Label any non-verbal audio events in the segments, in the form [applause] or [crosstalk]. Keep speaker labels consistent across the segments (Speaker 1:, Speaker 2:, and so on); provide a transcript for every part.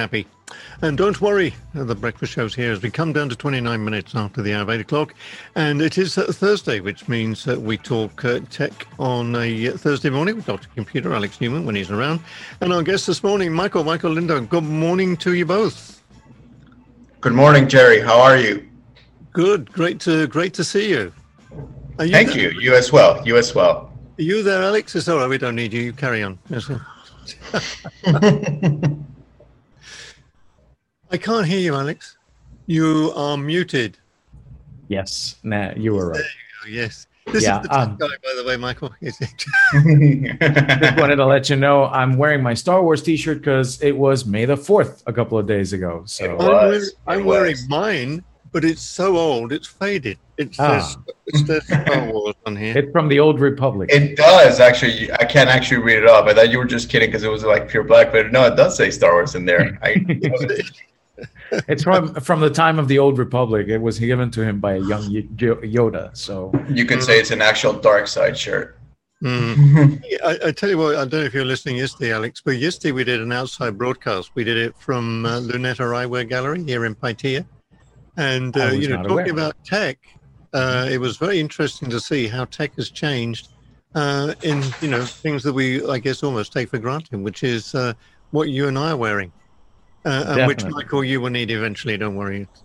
Speaker 1: happy. And don't worry, the breakfast show's here as we come down to 29 minutes after the hour of 8 o'clock. And it is uh, Thursday, which means that we talk uh, tech on a uh, Thursday morning with Dr. Computer, Alex Neuman, when he's around. And our guest this morning, Michael, Michael Lindo. Good morning to you both.
Speaker 2: Good morning, Gerry. How are you?
Speaker 1: Good. Great to great to see you.
Speaker 2: you Thank there? you. You as well. You as well.
Speaker 1: Are you there, Alex? It's all right. We don't need you. You carry on. Yes, [laughs] [laughs] I can't hear you, Alex. You are muted.
Speaker 3: Yes, nah, you were right.
Speaker 1: You yes. This yeah, is the um, guy, by the way, Michael. [laughs] [laughs] just
Speaker 3: wanted to let you know I'm wearing my Star Wars T-shirt because it was May the Fourth a couple of days ago. So
Speaker 1: I'm, wearing, I'm wearing mine, but it's so old, it's faded. It says, ah. it says Star Wars on here.
Speaker 3: It's from the Old Republic.
Speaker 2: It does actually. I can't actually read it off. I thought you were just kidding because it was like pure black, but no, it does say Star Wars in there. I, [laughs]
Speaker 3: it's from from the time of the old republic it was given to him by a young yoda so
Speaker 2: you could say it's an actual dark side shirt
Speaker 1: mm. [laughs] I, I, tell you what i don't know if you're listening yesterday alex but yesterday we did an outside broadcast we did it from uh, luneta eyewear gallery here in Paitilla. and uh, you know talking aware. about tech uh, it was very interesting to see how tech has changed uh, in you know things that we i guess almost take for granted which is uh, what you and i are wearing uh, and which Michael you will need eventually. Don't worry. [laughs]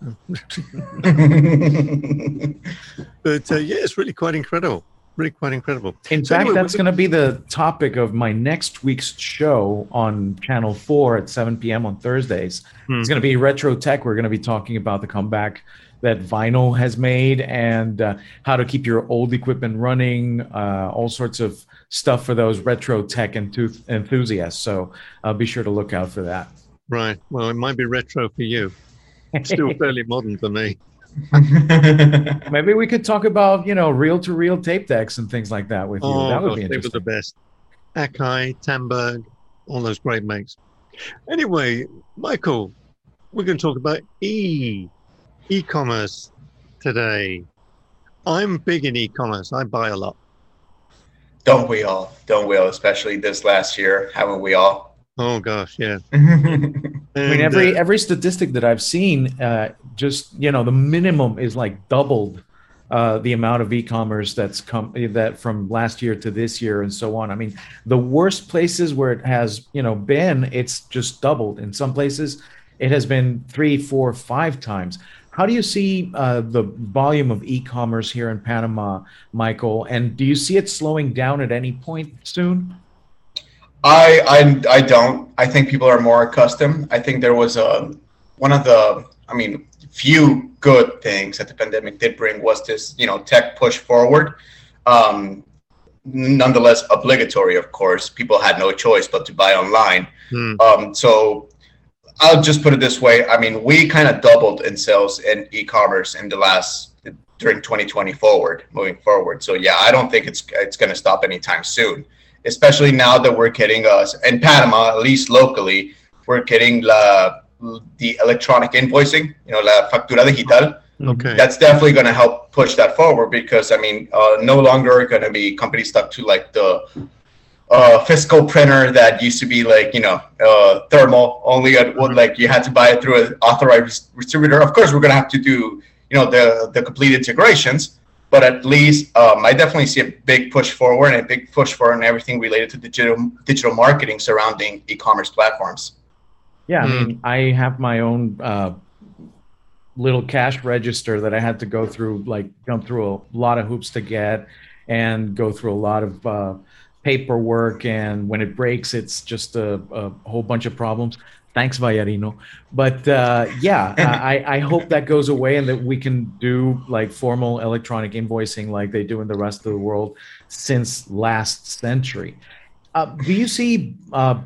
Speaker 1: but uh, yeah, it's really quite incredible. Really quite incredible.
Speaker 3: In so fact, anyway, that's going to be the topic of my next week's show on Channel Four at 7 p.m. on Thursdays. Hmm. It's going to be retro tech. We're going to be talking about the comeback that vinyl has made and uh, how to keep your old equipment running. Uh, all sorts of stuff for those retro tech enthusiasts. So uh, be sure to look out for that.
Speaker 1: Right. Well, it might be retro for you. Still [laughs] fairly modern for me. [laughs]
Speaker 3: Maybe we could talk about, you know, reel to reel tape decks and things like that with you.
Speaker 1: Oh,
Speaker 3: that would
Speaker 1: gosh,
Speaker 3: be interesting.
Speaker 1: They were the best. Akai, Tandberg, all those great makes. Anyway, Michael, we're going to talk about e e-commerce today. I'm big in e-commerce. I buy a lot.
Speaker 2: Don't we all? Don't we all? Especially this last year, haven't we all?
Speaker 1: Oh gosh, yeah. [laughs]
Speaker 3: I mean, every uh, every statistic that I've seen, uh, just you know, the minimum is like doubled uh, the amount of e-commerce that's come that from last year to this year and so on. I mean, the worst places where it has you know been, it's just doubled. In some places, it has been three, four, five times. How do you see uh, the volume of e-commerce here in Panama, Michael? And do you see it slowing down at any point soon?
Speaker 2: I, I I don't. I think people are more accustomed. I think there was a one of the I mean few good things that the pandemic did bring was this you know tech push forward. Um, nonetheless obligatory, of course. People had no choice but to buy online. Hmm. Um, so I'll just put it this way. I mean, we kind of doubled in sales in e-commerce in the last during 2020 forward, moving forward. So yeah, I don't think it's it's going to stop anytime soon especially now that we're getting us in Panama, at least locally, we're getting la, the electronic invoicing, you know, la factura digital. Okay. That's definitely going to help push that forward because I mean, uh, no longer going to be companies stuck to like the uh, fiscal printer that used to be like you know uh, thermal only at, mm-hmm. like you had to buy it through an authorized distributor. Of course, we're going to have to do you know the the complete integrations, but at least um, I definitely see a big push forward and a big push forward in everything related to digital digital marketing surrounding e-commerce platforms.
Speaker 3: Yeah, I mean, I have my own uh, little cash register that I had to go through, like jump through a lot of hoops to get, and go through a lot of uh, paperwork. And when it breaks, it's just a, a whole bunch of problems. Thanks, Vallarino. But uh, yeah, [laughs] I, I, hope that goes away and that we can do like formal electronic invoicing like they do in the rest of the world since last century. Uh, do you see uh,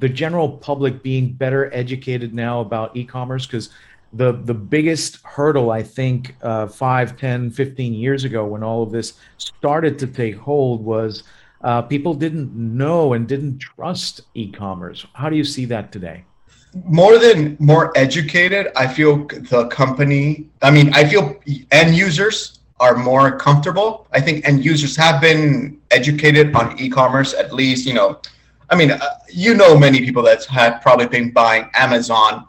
Speaker 3: the general public being better educated now about e-commerce? Because the, the biggest hurdle, I think, uh, 5, 10, 15 years ago when all of this started to take hold was uh, people didn't know and didn't trust e-commerce. How do you see that today?
Speaker 2: More than more educated, I feel the company, I mean, I feel end users are more comfortable. I think end users have been educated on e-commerce at least, you know, I mean, uh, you know, many people that have probably been buying Amazon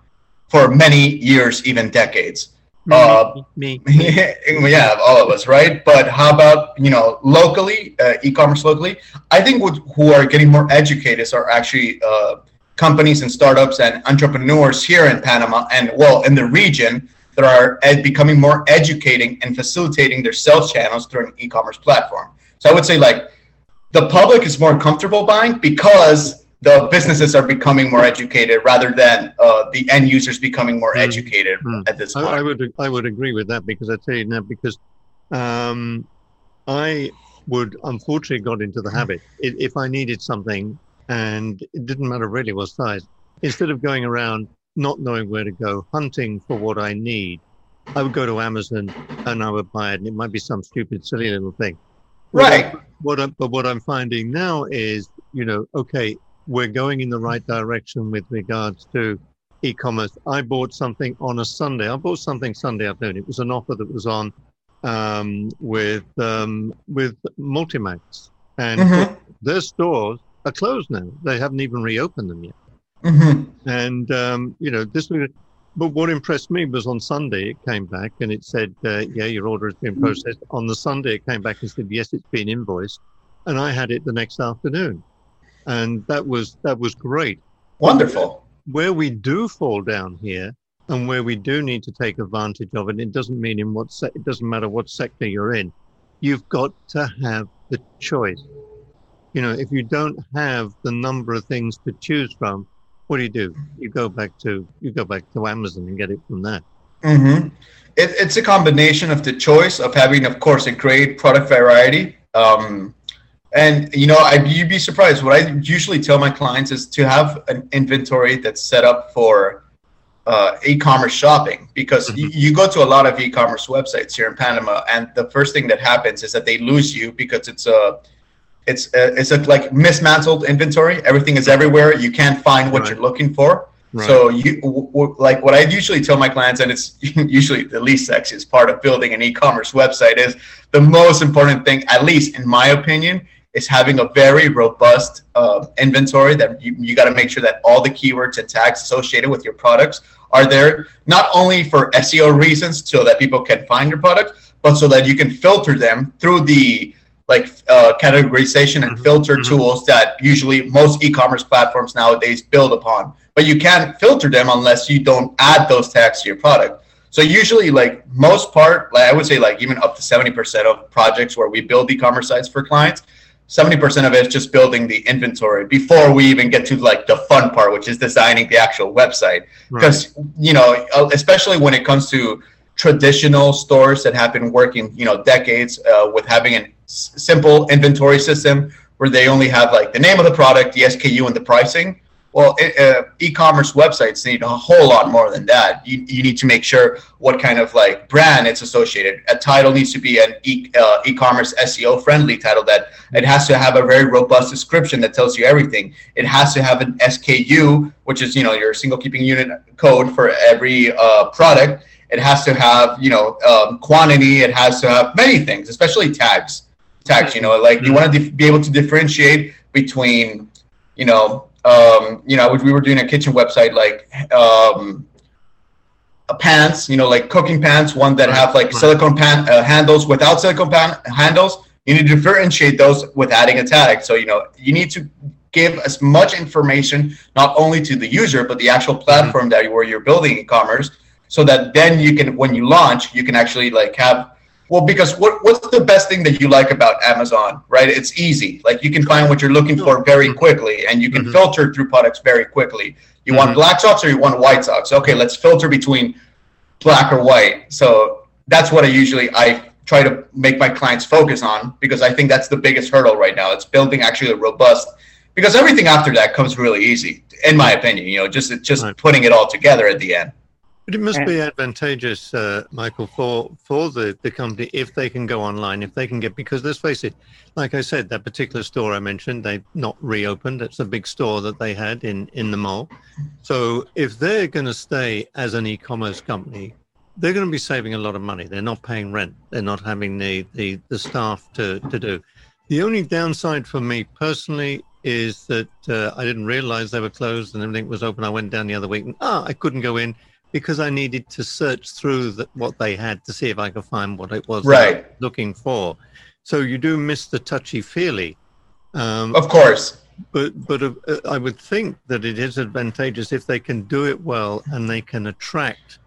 Speaker 2: for many years, even decades.
Speaker 1: Me, uh, me, [laughs]
Speaker 2: yeah, all of us, right? But how about you know locally, uh, e-commerce locally? I think what, who are getting more educated are actually uh, companies and startups and entrepreneurs here in Panama and well in the region that are ed- becoming more educating and facilitating their sales channels through an e-commerce platform. So I would say like the public is more comfortable buying because the businesses are becoming more educated rather than uh, the end users becoming more mm. educated mm. at this point. I,
Speaker 1: I, would I would agree with that because I tell you now because um, I would unfortunately got into the habit if I needed something and it didn't matter really what size instead of going around not knowing where to go hunting for what I need I would go to Amazon and I would buy it and it might be some stupid silly little thing
Speaker 2: right
Speaker 1: what I, but what I'm finding now is you know okay we're going in the right direction with regards to e-commerce. I bought something on a Sunday. I bought something Sunday afternoon. It was an offer that was on um, with um, with Multimax, and mm-hmm. their stores are closed now. They haven't even reopened them yet.
Speaker 2: Mm-hmm.
Speaker 1: And um, you know this. Was, but what impressed me was on Sunday it came back and it said, uh, "Yeah, your order has been processed." On the Sunday it came back and said, "Yes, it's been invoiced," and I had it the next afternoon and that was that was great.
Speaker 2: Wonderful.
Speaker 1: Where we do fall down here, and where we do need to take advantage of it, it doesn't mean in what se- it doesn't matter what sector you're in. You've got to have the choice. You know, if you don't have the number of things to choose from, what do you do? You go back to you go back to Amazon and get it from there.
Speaker 2: Mm-hmm. It, it's a combination of the choice of having, of course, a great product variety. Um, and you know, I, you'd be surprised. What I usually tell my clients is to have an inventory that's set up for uh, e-commerce shopping because mm-hmm. y- you go to a lot of e-commerce websites here in Panama, and the first thing that happens is that they lose you because it's a it's a, it's a like mismantled inventory. Everything is everywhere. You can't find what right. you're looking for. Right. So you w- w- like what I usually tell my clients, and it's [laughs] usually the least sexiest part of building an e-commerce website is the most important thing, at least in my opinion, is having a very robust uh, inventory that you, you got to make sure that all the keywords and tags associated with your products are there, not only for SEO reasons so that people can find your product, but so that you can filter them through the like uh, categorization and mm-hmm. filter mm-hmm. tools that usually most e-commerce platforms nowadays build upon. But you can't filter them unless you don't add those tags to your product. So usually, like most part, like I would say, like even up to seventy percent of projects where we build e-commerce sites for clients, 70% of it is just building the inventory before we even get to like the fun part which is designing the actual website because right. you know uh, especially when it comes to traditional stores that have been working you know decades uh, with having simple inventory system where they only have like the name of the product the sku and the pricing well, uh, e-commerce websites need a whole lot more than that. You, you need to make sure what kind of like brand it's associated. A title needs to be an e, uh, e-commerce SEO friendly title that it has to have a very robust description that tells you everything. It has to have an SKU, which is you know your single keeping unit code for every uh, product. It has to have you know um, quantity. It has to have many things, especially tags. Tags, you know, like you want to dif- be able to differentiate between you know um, you know, we were doing a kitchen website like um, pants, you know, like cooking pants, one that have like silicone pan uh, handles without silicone pan handles. You need to differentiate those with adding a tag. So, you know, you need to give as much information not only to the user but the actual platform mm-hmm. that where you're building e-commerce so that then you can when you launch you can actually like have well, because what what's the best thing that you like about Amazon, right? It's easy. Like you can find what you're looking for very quickly, and you can mm-hmm. filter through products very quickly. You mm-hmm. want black socks or you want white socks? Okay, let's filter between black or white. So that's what I usually I try to make my clients focus on because I think that's the biggest hurdle right now. It's building actually a robust because everything after that comes really easy, in my opinion. You know, just just right. putting it all together at the end.
Speaker 1: But it must be advantageous, uh, Michael, for for the, the company if they can go online, if they can get because let's face it, like I said, that particular store I mentioned, they've not reopened. It's a big store that they had in in the mall. So if they're going to stay as an e-commerce company, they're going to be saving a lot of money. They're not paying rent. They're not having the the, the staff to to do. The only downside for me personally is that uh, I didn't realize they were closed and everything was open. I went down the other week and ah, I couldn't go in because I needed to search through the, what they had to see if I could find what it was
Speaker 2: right.
Speaker 1: looking for. So you do miss the touchy feely.
Speaker 2: Um, of course.
Speaker 1: But but uh, I would think that it is advantageous if they can do it well and they can attract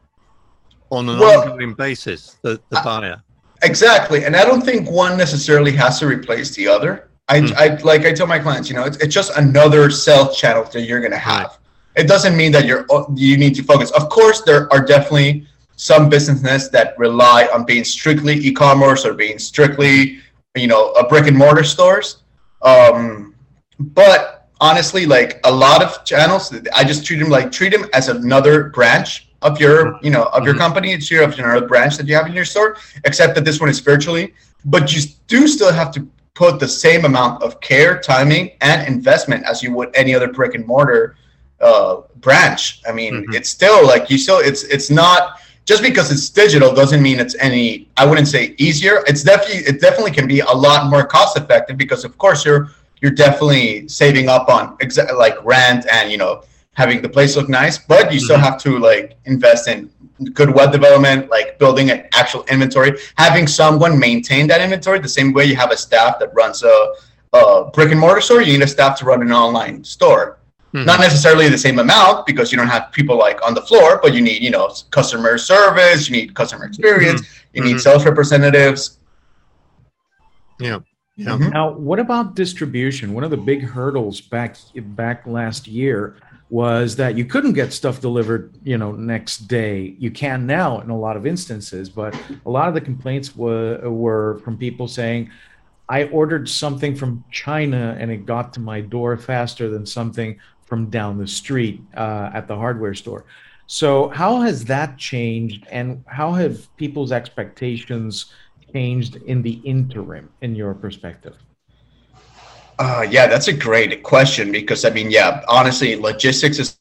Speaker 1: on an well, ongoing basis the, the buyer.
Speaker 2: Exactly, and I don't think one necessarily has to replace the other. I, mm. I like I tell my clients, you know, it's, it's just another sales channel that you're going to have. Right. It doesn't mean that you're you need to focus. Of course, there are definitely some businesses that rely on being strictly e-commerce or being strictly, you know, a brick and mortar stores. Um, but honestly, like a lot of channels, I just treat them like treat them as another branch of your, you know, of your mm-hmm. company. It's your of another branch that you have in your store, except that this one is virtually. But you do still have to put the same amount of care, timing, and investment as you would any other brick and mortar uh, branch. I mean, mm-hmm. it's still like you still it's it's not just because it's digital doesn't mean it's any I wouldn't say easier. It's definitely it definitely can be a lot more cost effective because of course you're you're definitely saving up on exa- like rent and you know having the place look nice, but you mm-hmm. still have to like invest in good web development, like building an actual inventory, having someone maintain that inventory the same way you have a staff that runs a, a brick and mortar store, you need a staff to run an online store. Mm-hmm. Not necessarily the same amount because you don't have people like on the floor, but you need, you know, customer service, you need customer experience, mm-hmm. you need mm-hmm. sales representatives.
Speaker 1: Yeah.
Speaker 3: Yeah. Mm-hmm. Now, what about distribution? One of the big hurdles back back last year was that you couldn't get stuff delivered, you know, next day. You can now in a lot of instances, but a lot of the complaints were were from people saying, "I ordered something from China and it got to my door faster than something from down the street uh, at the hardware store." So, how has that changed, and how have people's expectations changed in the interim, in your perspective?
Speaker 2: Uh, yeah, that's a great question because I mean, yeah, honestly, logistics is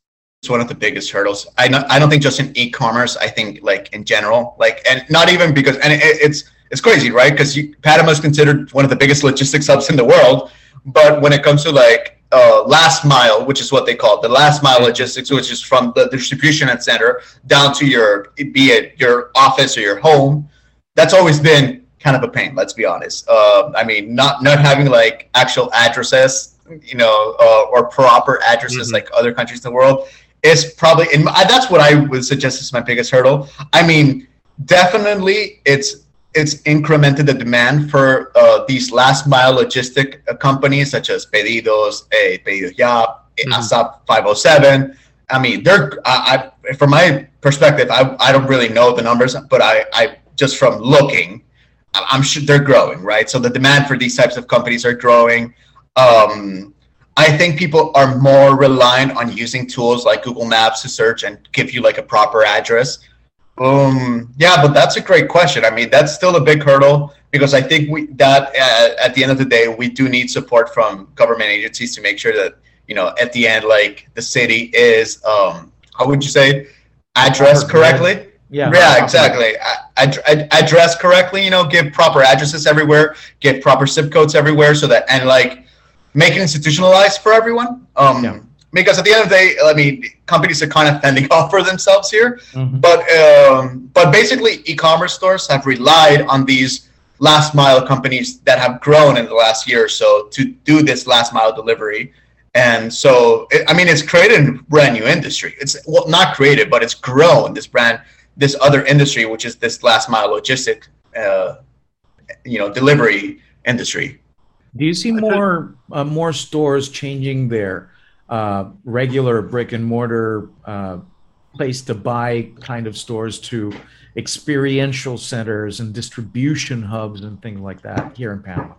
Speaker 2: one of the biggest hurdles. I not, I don't think just in e-commerce. I think like in general, like, and not even because, and it, it's it's crazy, right? Because Panama is considered one of the biggest logistics hubs in the world, but when it comes to like uh, last mile, which is what they call it, the last mile logistics, which is from the distribution center down to your, be it your office or your home, that's always been kind of a pain. Let's be honest. Uh, I mean, not not having like actual addresses, you know, uh, or proper addresses mm-hmm. like other countries in the world is probably. And that's what I would suggest is my biggest hurdle. I mean, definitely, it's it's incremented the demand for uh, these last mile logistic uh, companies such as Pedidos, eh, Pedidos Ya, mm-hmm. ASAP 507. I mean, they're I, I, from my perspective, I, I don't really know the numbers, but I, I just from looking, I'm sure they're growing, right? So the demand for these types of companies are growing. Um, I think people are more reliant on using tools like Google Maps to search and give you like a proper address. Um, yeah, but that's a great question. I mean, that's still a big hurdle because I think we that uh, at the end of the day, we do need support from government agencies to make sure that you know at the end, like the city is um, how would you say addressed correctly?
Speaker 3: Yeah.
Speaker 2: Yeah, exactly. Ad- address correctly, you know, give proper addresses everywhere, give proper zip codes everywhere so that, and like make it institutionalized for everyone. Um, yeah. Because at the end of the day, I mean, companies are kind of fending [laughs] off for themselves here. Mm-hmm. But, um, but basically, e commerce stores have relied on these last mile companies that have grown in the last year or so to do this last mile delivery. And so, it, I mean, it's created a brand new industry. It's well, not created, but it's grown this brand this other industry, which is this last mile logistic, uh, you know, delivery industry.
Speaker 3: Do you see more uh, more stores changing their uh, regular brick and mortar uh, place to buy kind of stores to experiential centers and distribution hubs and things like that here in Panama?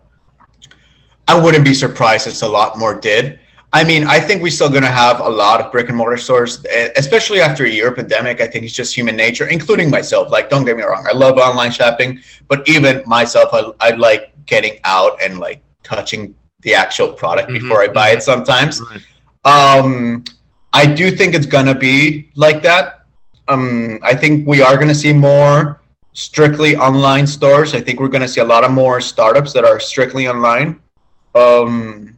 Speaker 2: I wouldn't be surprised if a lot more did. I mean, I think we're still going to have a lot of brick and mortar stores, especially after a year pandemic. I think it's just human nature, including myself. Like, don't get me wrong, I love online shopping, but even myself, I, I like getting out and like touching the actual product mm-hmm. before I buy it sometimes. Right. Um, I do think it's to be like that. Um, I think we are to see more strictly online stores. I think we're to see a lot of more startups that are strictly online. Um,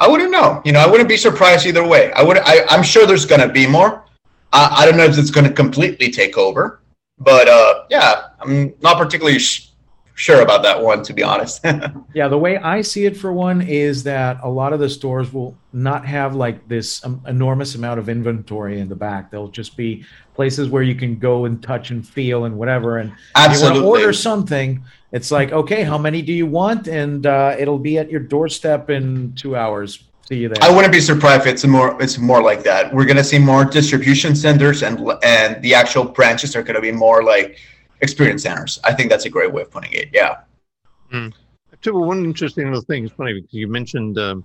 Speaker 2: I wouldn't know. You know, I wouldn't be surprised either way. I would. I, I'm sure there's to be more. I, I don't know if it's to completely take over, but uh, yeah, I'm not particularly sh- sure about that one, to be honest. [laughs]
Speaker 3: yeah, the way I see it, for one, is that a lot of the stores will not have like this um, enormous amount of inventory in the back. They'll just be places where you can go and touch and feel and whatever. And Absolutely. you want to order something, it's like, okay, how many do you want? And uh, it'll be at your doorstep in two hours. See you there.
Speaker 2: I wouldn't be surprised if it's more. It's more like that. We're gonna see more distribution centers, and and the actual branches are gonna be more like experience centers. I think that's a great way of putting it. Yeah.
Speaker 1: Mm. So one interesting little thing. It's funny because you mentioned um,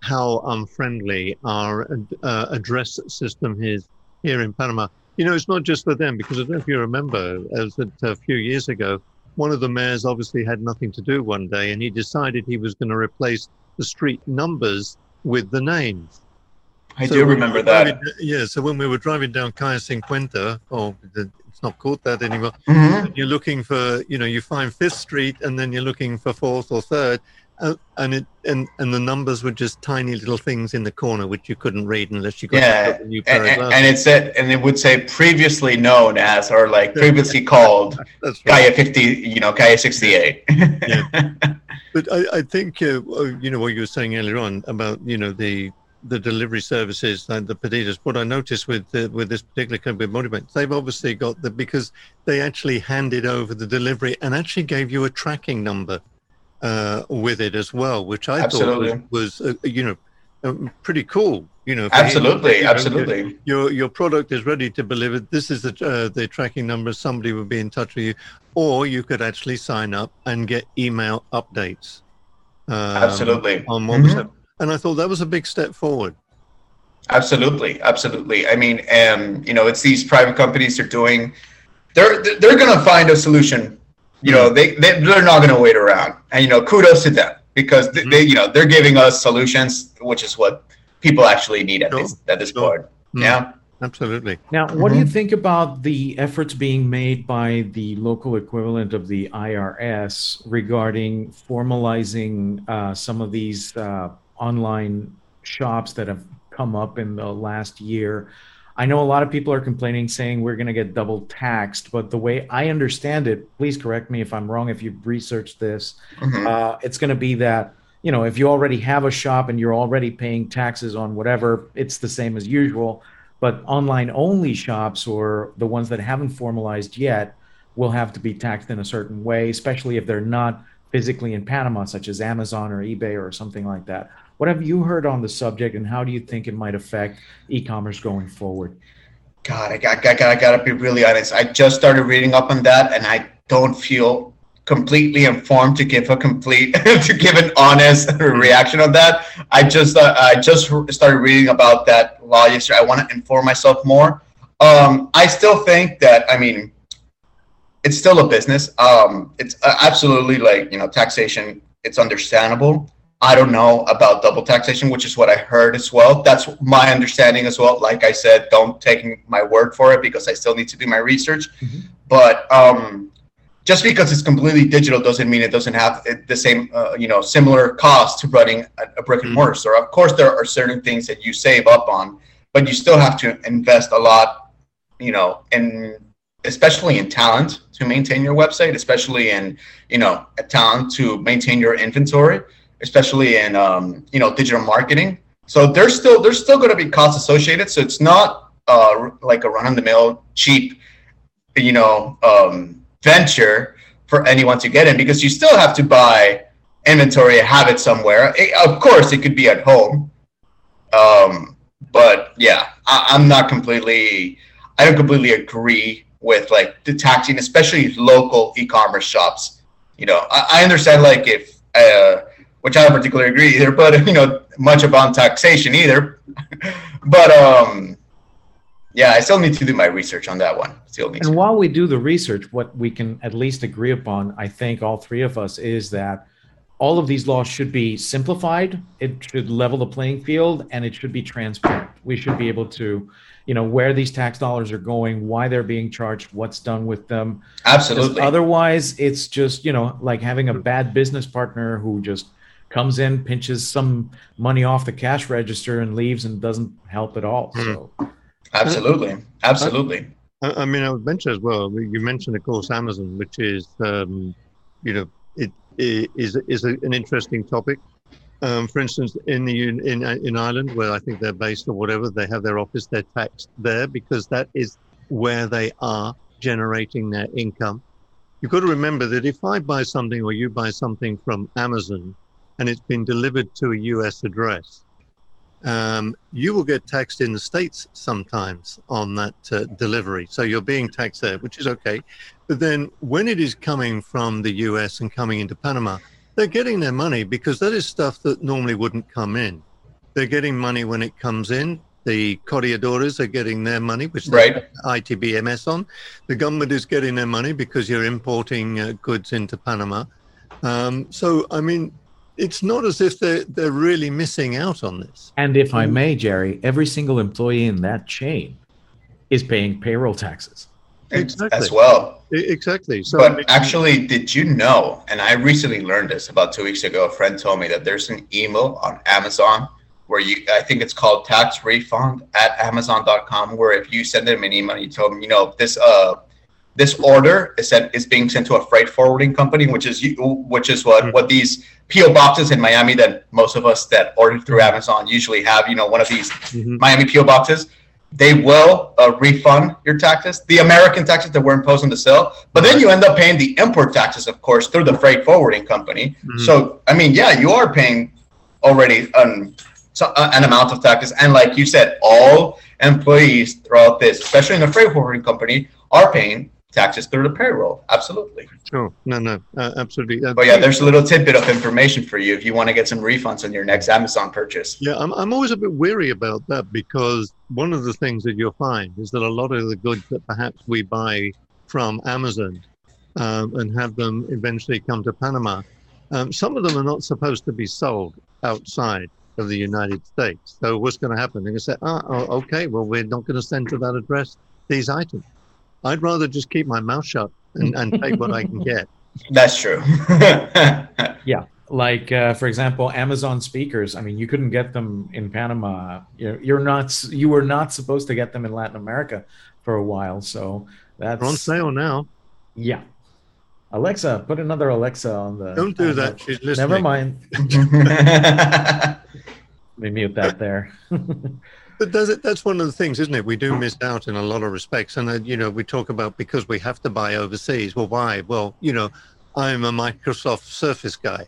Speaker 1: how unfriendly our uh, address system is here in Panama. You know, it's not just for them because I don't know if you remember, as a few years ago, one of the mayors obviously had nothing to do one day, and he decided he was going to replace the street numbers with the names.
Speaker 2: I so do remember that.
Speaker 1: Driving, yeah, so when we were driving down Calle Cincuenta, or the it's not called that anymore. Mm-hmm. You're looking for, you know, you find Fifth Street, and then you're looking for Fourth or Third, uh, and it and and the numbers were just tiny little things in the corner which you couldn't read unless you got
Speaker 2: yeah, a new pair and, and it said and it would say previously known as or like previously [laughs] called That's right. Calle 50, you know, Calle 68. yeah. [laughs]
Speaker 1: But I, I think uh, you know what you were saying earlier on about you know the the delivery services and the pedidas. What I noticed with the, with this particular company, Motivate, they've obviously got the because they actually handed over the delivery and actually gave you a tracking number uh, with it as well, which I absolutely. thought was, was uh, you know um, pretty cool. You know,
Speaker 2: absolutely, you know, absolutely.
Speaker 1: Your your product is ready to deliver. This is the uh, the tracking number. Somebody will be in touch with you, or you could actually sign up and get email updates.
Speaker 2: Um, absolutely.
Speaker 1: On what mm-hmm and I thought that was a big step forward.
Speaker 2: Absolutely, absolutely. I mean, um, you know, it's these private companies are doing. They're they're going to find a solution. You know, they, they they're not going to wait around, and you know, kudos to them because they, mm-hmm. they, you know they're giving us solutions, which is what people actually need at sure. this at this sure. point. Mm-hmm. Yeah.
Speaker 1: Absolutely.
Speaker 3: Now, what mm-hmm. do you mm-hmm. think about the efforts being made by the local equivalent of the IRS regarding formalizing uh, some of these uh, online shops that have come up in the last year. I know a lot of people are complaining, saying we're going to get double taxed, but the way I understand it, please correct me if I'm wrong. If you've researched this, mm-hmm. uh, it's going to be that you know if you already have a shop and you're already paying taxes on whatever, it's the same as usual. But online only shops or the ones that haven't formalized yet will have to be taxed in a certain way, especially if they're not physically in Panama, such as Amazon or eBay or something like that. What have you heard on the subject, and how do you think it might affect e-commerce going forward?
Speaker 2: God, I got, I got, I got to be really honest. I just started reading up on that, and I don't feel completely informed to give a complete [laughs] to give an honest [laughs] reaction on that. I just uh, I just started reading about that law yesterday. I want to inform myself more. Um, I still think that I mean it's still a business. Um, it's uh, absolutely like you know taxation. It's understandable. I don't know about double taxation, which is what I heard as well. That's my understanding as well. Like I said, don't take my word for it because I still need to do my research. Mm-hmm. But um, just because it's completely digital doesn't mean it doesn't have the same, uh, you know, similar cost to running a, a brick and mm-hmm. mortar store. Of course, there are certain things that you save up on, but you still have to invest a lot, you know, in especially in talent to maintain your website, especially in, you know, a talent to maintain your inventory especially in um, you know digital marketing. So there's still there's still going to be costs associated. So it's not uh, like a run of the mill cheap, you know, um, venture for anyone to get in because you still have to buy inventory, have it somewhere. It, of course, it could be at home, um, but yeah, I, am not completely. I don't completely agree with like the taxing, especially local e-commerce shops. You know, I, I understand like if uh, which I don't particularly agree either, but you know, much about taxation either. [laughs] but um, yeah, I still need to do my research on that one. Still
Speaker 3: need. And to. while we do the research, what we can at least agree upon, I think, all three of us, is that all of these laws should be simplified. It should level the playing field, and it should be transparent. We should be able to, you know, where these tax dollars are going, why they're being charged, what's done with them.
Speaker 2: Absolutely.
Speaker 3: Otherwise, it's just you know like having a bad business partner who just comes in, pinches some money off the cash register, and leaves, and doesn't help at all. Mm. So,
Speaker 2: absolutely, absolutely.
Speaker 1: I, I, mean, I would mention as well. You mentioned, of course, Amazon, which is, um, you know, it, it is is a, an interesting topic. Um, for instance, in the in in Ireland, where I think they're based or whatever, they have their office. They're taxed there because that is where they are generating their income. You've got to remember that if I buy something or you buy something from Amazon, and it's been delivered to a US address, um, you will get taxed in the States sometimes on that uh, delivery. So you're being taxed there, which is okay. But then when it is coming from the US and coming into Panama, they're getting their money because that is stuff that normally wouldn't come in. They're getting money when it comes in. The corregidores are getting their money, which they
Speaker 2: right.
Speaker 1: ITBMS on. The government is getting their money because you're importing uh, goods into Panama. Um, so, I mean, it's not as if they're they're really missing out on this.
Speaker 3: And if I may, Gerry, every single employee in that chain is paying payroll taxes.
Speaker 2: Exactly. As well.
Speaker 1: Exactly.
Speaker 2: So, but actually, did you know? And I recently learned this about two weeks ago. A friend told me that there's an email on Amazon where you, I think it's called tax refund at Amazon.com, where if you send them an email, you tell them, you know, this uh this order is sent is being sent to a freight forwarding company, which is which is what mm-hmm. what these PO boxes in Miami that most of us that order through Amazon usually have. You know, one of these mm-hmm. Miami PO boxes. They will uh, refund your taxes, the American taxes that were imposed on the sale, but then you end up paying the import taxes, of course, through the freight forwarding company. Mm-hmm. So, I mean, yeah, you are paying already um, so, uh, an amount of taxes, and like you said, all employees throughout this, especially in the freight forwarding company, are paying taxes through the payroll. Absolutely.
Speaker 1: Oh no, no, uh, absolutely.
Speaker 2: Uh, but yeah, there's a little tidbit of information for you if you want to get some refunds on your next Amazon purchase.
Speaker 1: Yeah, I'm, I'm always a bit weary about that because one of the things that you'll find is that a lot of the goods that perhaps we buy from Amazon um, and have them eventually come to Panama, um, some of them are not supposed to be sold outside of the United States. So what's going to happen? They're going to say, oh, oh, okay, well, we're not going to send to that address these items. I'd rather just keep my mouth shut and, and take what I can [laughs] get.
Speaker 2: That's true. [laughs]
Speaker 3: yeah. Like, uh, for example, Amazon speakers. I mean, you couldn't get them in Panama. You're, you're not, you were not supposed to get them in Latin America for a while. So that's
Speaker 1: They're on sale now.
Speaker 3: Yeah. Alexa, put another Alexa on the.
Speaker 1: Don't do that. She's listening.
Speaker 3: Never mind. [laughs] Let me mute that there.
Speaker 1: But does it, that's one of the things, isn't it? We do miss out in a lot of respects. And, uh, you know, we talk about because we have to buy overseas. Well, why? Well, you know, I'm a Microsoft Surface guy.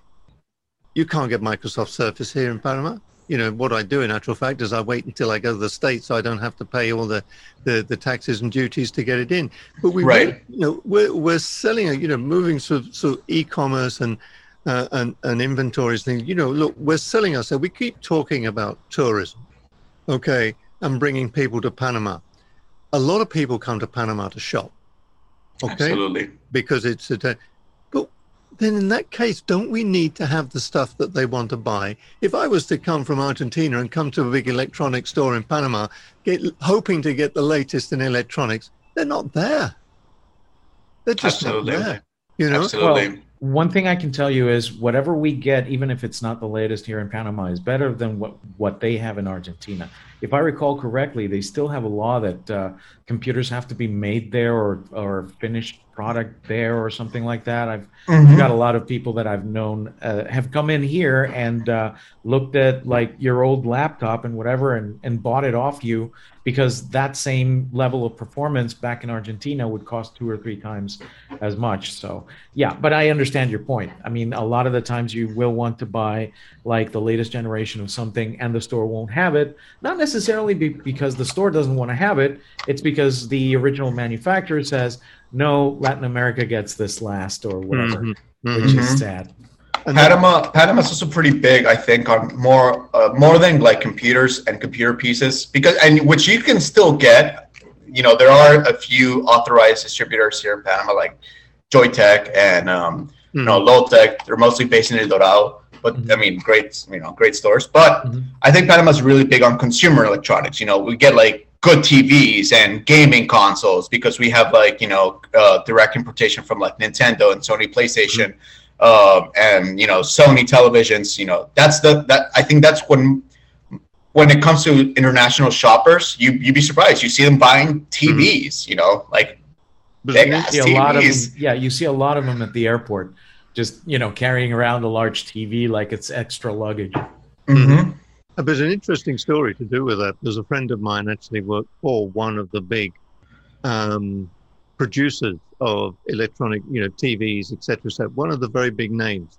Speaker 1: You can't get Microsoft Surface here in Panama. You know, what I do in actual fact is I wait until I go to the States so I don't have to pay all the, the, the taxes and duties to get it in. But we, right. you know, we're, we're selling, you know, moving sort of, sort of e-commerce and, uh, and, and inventories things. You know, look, we're selling ourselves. We keep talking about tourism okay, and bringing people to Panama. A lot of people come to Panama to shop. Okay.
Speaker 2: Absolutely.
Speaker 1: Because it's a. But then in that case, don't we need to have the stuff that they want to buy? If I was to come from Argentina and come to a big electronics store in Panama, get, hoping to get the latest in electronics, they're not there. They're just Absolutely. not there. You know?
Speaker 2: Absolutely.
Speaker 3: Well, one thing I can tell you is whatever we get, even if it's not the latest here in Panama, is better than what, what they have in Argentina. If I recall correctly, they still have a law that uh, computers have to be made there or, or finished product there or something like that. I've mm-hmm. got a lot of people that I've known uh, have come in here and uh, looked at like your old laptop and whatever and, and bought it off you because that same level of performance back in Argentina would cost two or three times as much. So, yeah, but I understand your point. I mean, a lot of the times you will want to buy like the latest generation of something and the store won't have it, not necessarily be- because the store doesn't want to have it, it's because the original manufacturer says, no, Latin America gets this last or whatever, mm-hmm. which mm-hmm. is sad.
Speaker 2: Panama, Panama's also pretty big, I think, on more uh, more than like computers and computer pieces because and which you can still get. You know, there are a few authorized distributors here in Panama, like Joytech and um, mm-hmm. you know hmm. Lowtech. They're mostly based in El Dorado, but mm-hmm. I mean, great, you know, great stores. But mm-hmm. I think Panama's really big on consumer electronics. You know, we get like good TVs and gaming consoles because we have like you know uh, direct importation from like Nintendo and Sony PlayStation. Uh, and you know Sony televisions. You know that's the that I think that's when when it comes to international shoppers, you you'd be surprised. You see them buying TVs. Mm-hmm. You know, like
Speaker 3: big ass TVs. A lot of yeah, you see a lot of them at the airport, just you know carrying around a large TV like it's extra luggage.
Speaker 2: Mm-hmm.
Speaker 1: Uh, there's an interesting story to do with that. There's a friend of mine actually worked for one of the big um, producers of electronic, you know, TVs, etc. So one of the very big names.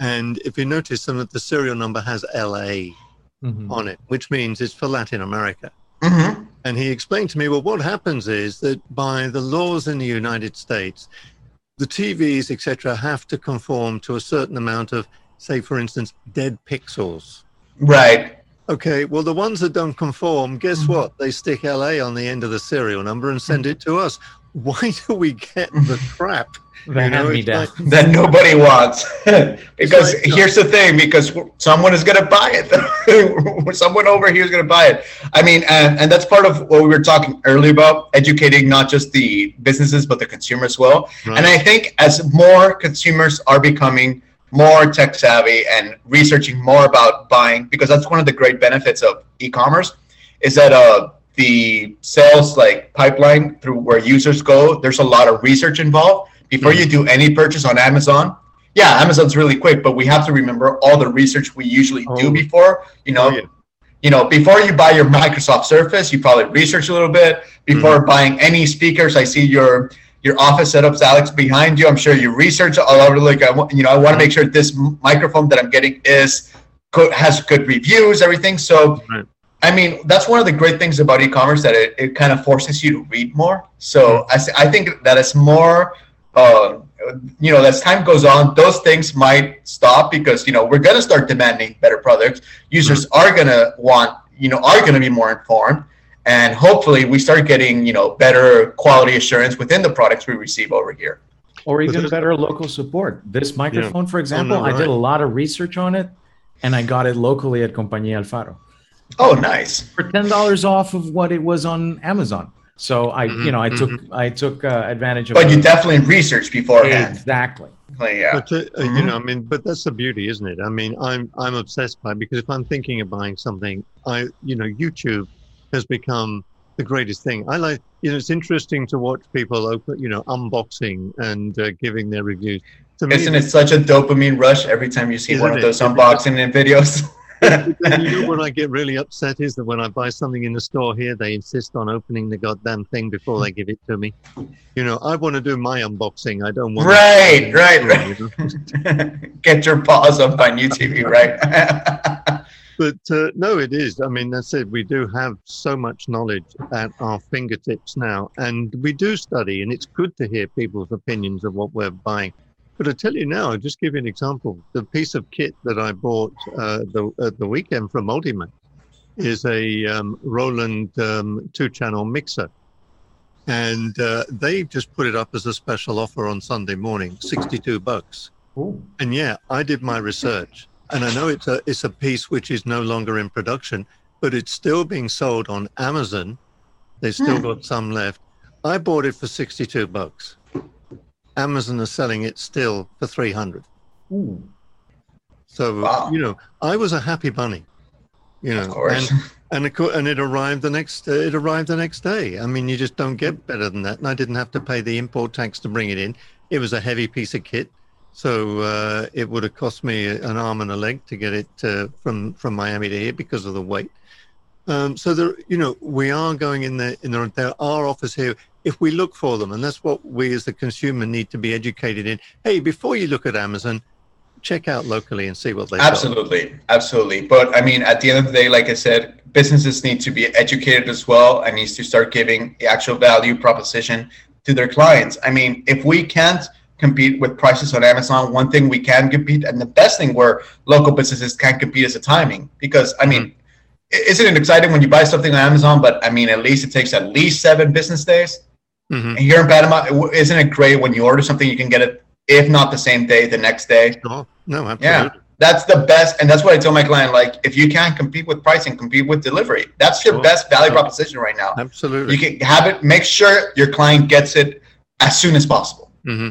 Speaker 1: And if you notice, some of the serial number has LA mm-hmm. on it, which means it's for Latin America.
Speaker 2: Mm-hmm.
Speaker 1: And he explained to me, well, what happens is that by the laws in the United States, the TVs, etc., have to conform to a certain amount of, say, for instance, dead pixels.
Speaker 2: Right.
Speaker 1: Okay, well, the ones that don't conform, guess mm-hmm. what? They stick LA on the end of the serial number and send it to us. Why do we get the [laughs] crap?
Speaker 3: you know.
Speaker 2: Like, that nobody wants. [laughs] because like, here's the thing: because someone is going to buy it. [laughs] someone over here is going to buy it. I mean, and, and that's part of what we were talking earlier about educating not just the businesses but the consumer as well. Right. And I think as more consumers are becoming more tech savvy and researching more about buying because that's one of the great benefits of e-commerce is that uh, the sales like pipeline through where users go there's a lot of research involved before mm-hmm. you do any purchase on amazon yeah amazon's really quick but we have to remember all the research we usually oh. do before you know oh, yeah. you know before you buy your microsoft surface you probably research a little bit before mm-hmm. buying any speakers i see your your office setups, Alex, behind you. I'm sure you research all over. Like, I, you know, I want to make sure this microphone that I'm getting is has good reviews, everything. So, right. I mean, that's one of the great things about e-commerce that it, it kind of forces you to read more. So, I, I think that it's more. Uh, you know, as time goes on, those things might stop because you know we're going to start demanding better products. Users are going to want, you know, are going to be more informed and hopefully we start getting you know better quality assurance within the products we receive over here
Speaker 3: or even better local support this microphone yeah. for example oh, no, right. i did a lot of research on it and i got it locally at compañía alfaro
Speaker 2: oh nice
Speaker 3: for $10 off of what it was on amazon so i mm-hmm, you know i took mm-hmm. i took uh, advantage of
Speaker 2: but you definitely researched beforehand
Speaker 3: exactly
Speaker 2: yeah.
Speaker 1: But, uh, mm-hmm. you know, I mean, but that's the beauty, isn't it? I mean, I'm I'm obsessed by it because if I'm thinking of buying something, I you know, YouTube has become the greatest thing. I like, you know, it's interesting to watch people open, you know, unboxing and uh, giving their reviews.
Speaker 2: To Isn't me, it such a dopamine rush every time you see one of those unboxing and videos? [laughs] [laughs]
Speaker 1: you know what I get really upset is that when I buy something in the store here, they insist on opening the goddamn thing before they give it to me. You know, I want to do my unboxing. I don't want.
Speaker 2: Right, [laughs] right, right. [laughs] Get your paws up on YouTube, right?
Speaker 1: but uh, no, it is. I mean, that's it. We do have so much knowledge at our fingertips now, and we do study, and it's good to hear people's opinions of what we're buying. But I tell you now, I'll just give you an example. The piece of kit that I bought uh, the, at the weekend from Multimax is a um, Roland um, two-channel mixer. And uh, they just put it up as a special offer on Sunday morning, 62 bucks.
Speaker 3: Ooh.
Speaker 1: And yeah, I did my research and I know it's a it's a piece which is no longer in production, but it's still being sold on Amazon. They've still hmm. got some left. I bought it for sixty two bucks. Amazon is selling it still for three hundred. So wow. you know, I was a happy bunny. You know,
Speaker 2: of course.
Speaker 1: And, [laughs] and it, and it arrived the next uh, it arrived the next day. I mean, you just don't get better than that. And I didn't have to pay the import tax to bring it in. It was a heavy piece of kit. So uh, it would have cost me an arm and a leg to get it uh, from from Miami to here because of the weight. Um, so there, you know, we are going in there. In there, there are offers here if we look for them, and that's what we as the consumer need to be educated in. Hey, before you look at Amazon, check out locally and see what they.
Speaker 2: Absolutely, got. absolutely. But I mean, at the end of the day, like I said, businesses need to be educated as well, and needs to start giving the actual value proposition to their clients. I mean, if we can't compete with prices on Amazon. One thing we can compete, and the best thing where local businesses can compete is the timing. Because I mean, mm-hmm. isn't it exciting when you buy something on Amazon? But I mean, at least it takes at least seven business days. Mm-hmm. And here in Panama, isn't it great when you order something, you can get it, if not the same day, the next day?
Speaker 1: Oh, no, absolutely.
Speaker 2: Yeah. That's the best, and that's what I tell my client. Like, if you can't compete with pricing, compete with delivery. That's your best value proposition right now.
Speaker 1: Absolutely.
Speaker 2: You can have it. Make sure your client gets it as soon as possible.
Speaker 1: Mm-hmm.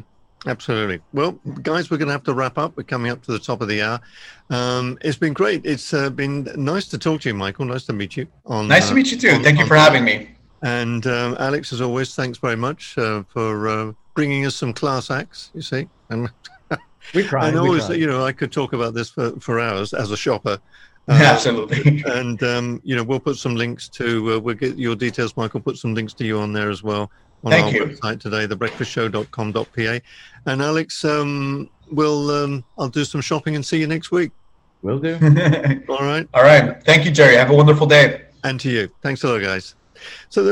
Speaker 1: Absolutely. Well, guys, we're going to have to wrap up. We're coming up to the top of the hour. Um, it's been great. It's uh, been nice to talk to you, Michael. Nice to meet you.
Speaker 2: On, nice to uh, meet you too. On, Thank you for having me.
Speaker 1: And um, Alex, as always, thanks very much uh, for uh, bringing us some class acts. You see, and
Speaker 3: we try.
Speaker 1: And always, you know, I could talk about this for, for hours as a shopper. [laughs]
Speaker 2: Um, Absolutely.
Speaker 1: And um, you know, we'll put some links to. Uh, we'll get your details, Michael. Put some links to you on there as well on
Speaker 2: Thank
Speaker 1: our
Speaker 2: you.
Speaker 1: website today, thebreakfastshow.com.pa. And Alex, um, we'll um, I'll do some shopping and see you next week.
Speaker 3: Will do. [laughs]
Speaker 1: All right.
Speaker 2: All right. Thank you, Gerry. Have a wonderful day.
Speaker 1: And to you. Thanks a lot, guys. So